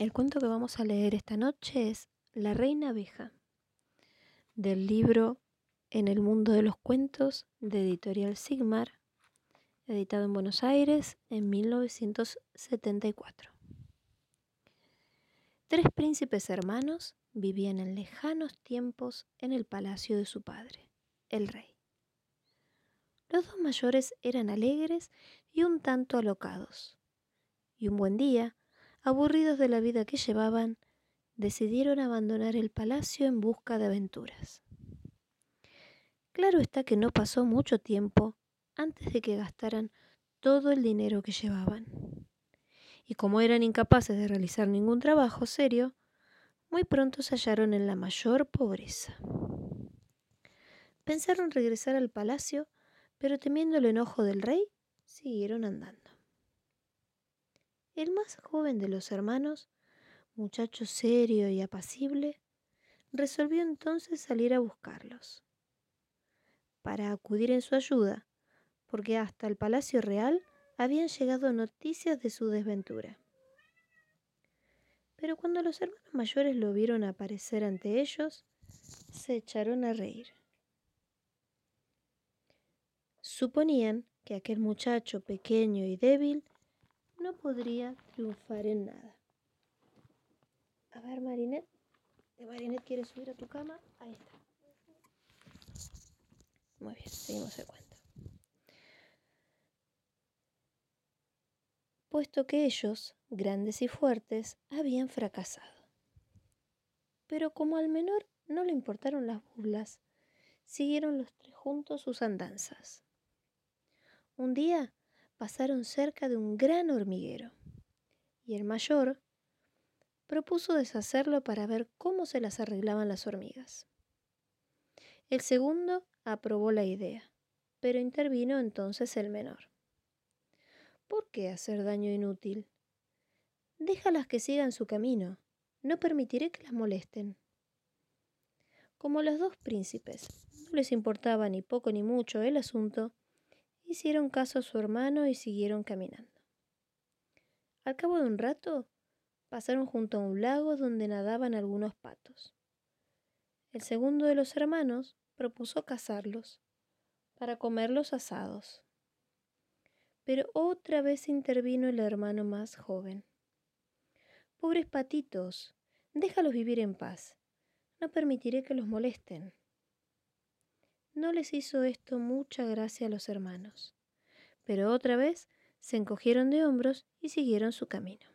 El cuento que vamos a leer esta noche es La Reina Abeja, del libro En el mundo de los cuentos de Editorial Sigmar, editado en Buenos Aires en 1974. Tres príncipes hermanos vivían en lejanos tiempos en el palacio de su padre, el rey. Los dos mayores eran alegres y un tanto alocados. Y un buen día, aburridos de la vida que llevaban, decidieron abandonar el palacio en busca de aventuras. Claro está que no pasó mucho tiempo antes de que gastaran todo el dinero que llevaban. Y como eran incapaces de realizar ningún trabajo serio, muy pronto se hallaron en la mayor pobreza. Pensaron regresar al palacio, pero temiendo el enojo del rey, siguieron andando. El más joven de los hermanos, muchacho serio y apacible, resolvió entonces salir a buscarlos, para acudir en su ayuda, porque hasta el Palacio Real habían llegado noticias de su desventura. Pero cuando los hermanos mayores lo vieron aparecer ante ellos, se echaron a reír. Suponían que aquel muchacho pequeño y débil no podría triunfar en nada. A ver, Marinette. Marinette quiere subir a tu cama. Ahí está. Muy bien, seguimos el cuento. Puesto que ellos, grandes y fuertes, habían fracasado. Pero como al menor no le importaron las burlas, siguieron los tres juntos sus andanzas. Un día pasaron cerca de un gran hormiguero, y el mayor propuso deshacerlo para ver cómo se las arreglaban las hormigas. El segundo aprobó la idea, pero intervino entonces el menor. ¿Por qué hacer daño inútil? Déjalas que sigan su camino, no permitiré que las molesten. Como los dos príncipes no les importaba ni poco ni mucho el asunto, hicieron caso a su hermano y siguieron caminando. Al cabo de un rato, pasaron junto a un lago donde nadaban algunos patos. El segundo de los hermanos propuso cazarlos para comerlos asados. Pero otra vez intervino el hermano más joven. Pobres patitos, déjalos vivir en paz. No permitiré que los molesten. No les hizo esto mucha gracia a los hermanos, pero otra vez se encogieron de hombros y siguieron su camino.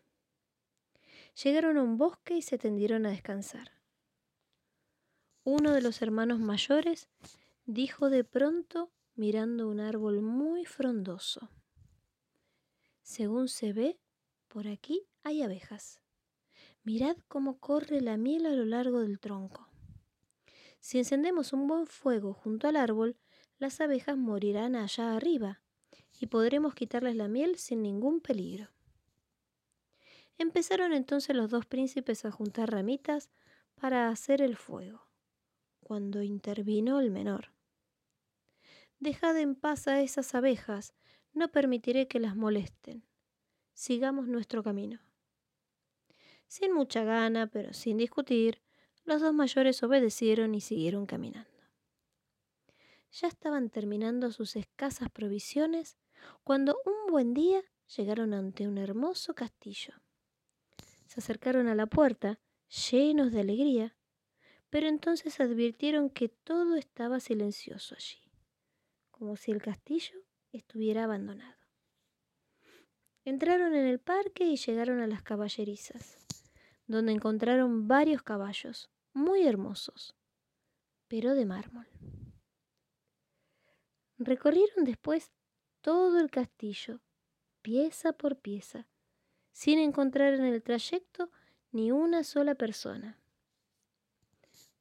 Llegaron a un bosque y se tendieron a descansar. Uno de los hermanos mayores dijo de pronto mirando un árbol muy frondoso. Según se ve, por aquí hay abejas. Mirad cómo corre la miel a lo largo del tronco. Si encendemos un buen fuego junto al árbol, las abejas morirán allá arriba y podremos quitarles la miel sin ningún peligro. Empezaron entonces los dos príncipes a juntar ramitas para hacer el fuego, cuando intervino el menor. Dejad en paz a esas abejas, no permitiré que las molesten. Sigamos nuestro camino. Sin mucha gana, pero sin discutir, los dos mayores obedecieron y siguieron caminando. Ya estaban terminando sus escasas provisiones cuando un buen día llegaron ante un hermoso castillo. Se acercaron a la puerta, llenos de alegría, pero entonces advirtieron que todo estaba silencioso allí, como si el castillo estuviera abandonado. Entraron en el parque y llegaron a las caballerizas, donde encontraron varios caballos, muy hermosos, pero de mármol. Recorrieron después todo el castillo, pieza por pieza, sin encontrar en el trayecto ni una sola persona.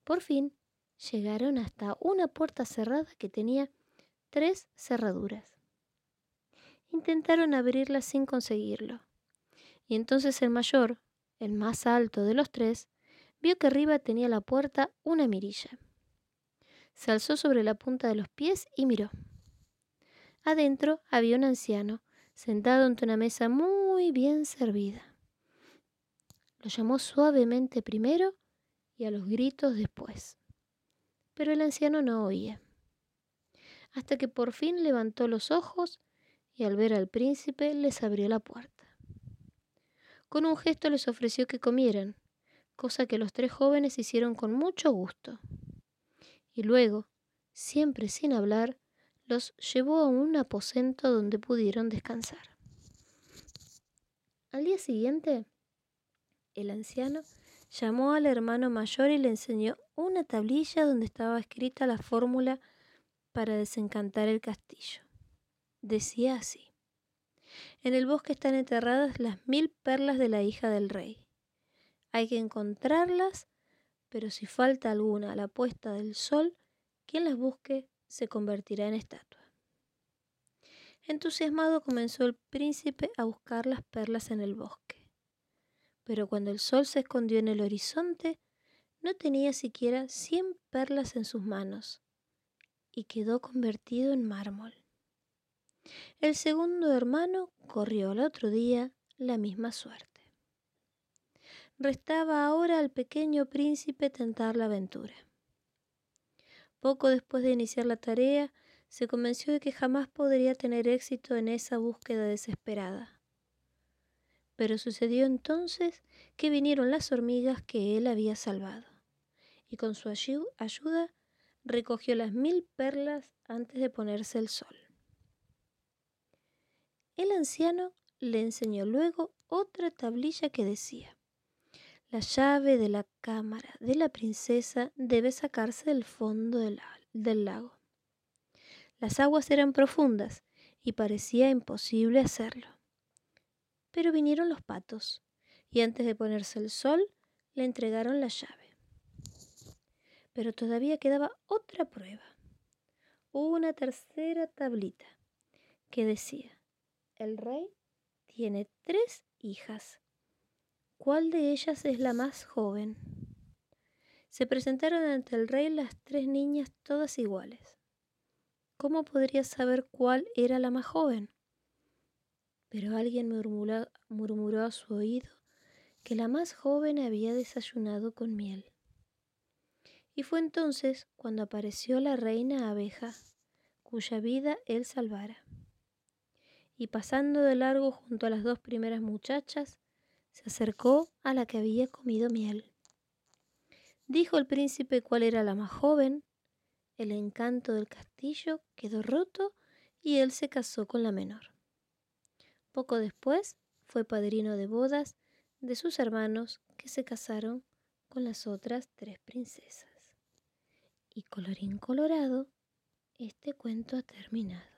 Por fin llegaron hasta una puerta cerrada que tenía tres cerraduras. Intentaron abrirla sin conseguirlo, y entonces el mayor, el más alto de los tres, vio que arriba tenía la puerta una mirilla. Se alzó sobre la punta de los pies y miró. Adentro había un anciano, sentado ante una mesa muy bien servida. Lo llamó suavemente primero y a los gritos después. Pero el anciano no oía. Hasta que por fin levantó los ojos y al ver al príncipe les abrió la puerta. Con un gesto les ofreció que comieran, cosa que los tres jóvenes hicieron con mucho gusto. Y luego, siempre sin hablar, los llevó a un aposento donde pudieron descansar. Al día siguiente, el anciano llamó al hermano mayor y le enseñó una tablilla donde estaba escrita la fórmula para desencantar el castillo. Decía así. En el bosque están enterradas las mil perlas de la hija del rey. Hay que encontrarlas, pero si falta alguna a la puesta del sol, quien las busque se convertirá en estatua. Entusiasmado comenzó el príncipe a buscar las perlas en el bosque. Pero cuando el sol se escondió en el horizonte, no tenía siquiera cien perlas en sus manos y quedó convertido en mármol. El segundo hermano corrió al otro día la misma suerte. Restaba ahora al pequeño príncipe tentar la aventura. Poco después de iniciar la tarea, se convenció de que jamás podría tener éxito en esa búsqueda desesperada. Pero sucedió entonces que vinieron las hormigas que él había salvado, y con su ayuda recogió las mil perlas antes de ponerse el sol. El anciano le enseñó luego otra tablilla que decía, la llave de la cámara de la princesa debe sacarse del fondo del, lago. Las aguas eran profundas y parecía imposible hacerlo. Pero vinieron los patos y antes de ponerse el sol le entregaron la llave. Pero todavía quedaba otra prueba. Una tercera tablita que decía, el rey tiene tres hijas. ¿Cuál de ellas es la más joven? Se presentaron ante el rey las tres niñas todas iguales. ¿Cómo podría saber cuál era la más joven? Pero alguien murmuró, murmuró a su oído que la más joven había desayunado con miel. Y fue entonces cuando apareció la reina abeja, cuya vida él salvara y pasando de largo junto a las dos primeras muchachas, se acercó a la que había comido miel. Dijo el príncipe cuál era la más joven, el encanto del castillo quedó roto y él se casó con la menor. Poco después fue padrino de bodas de sus hermanos que se casaron con las otras tres princesas. Y colorín colorado, este cuento ha terminado.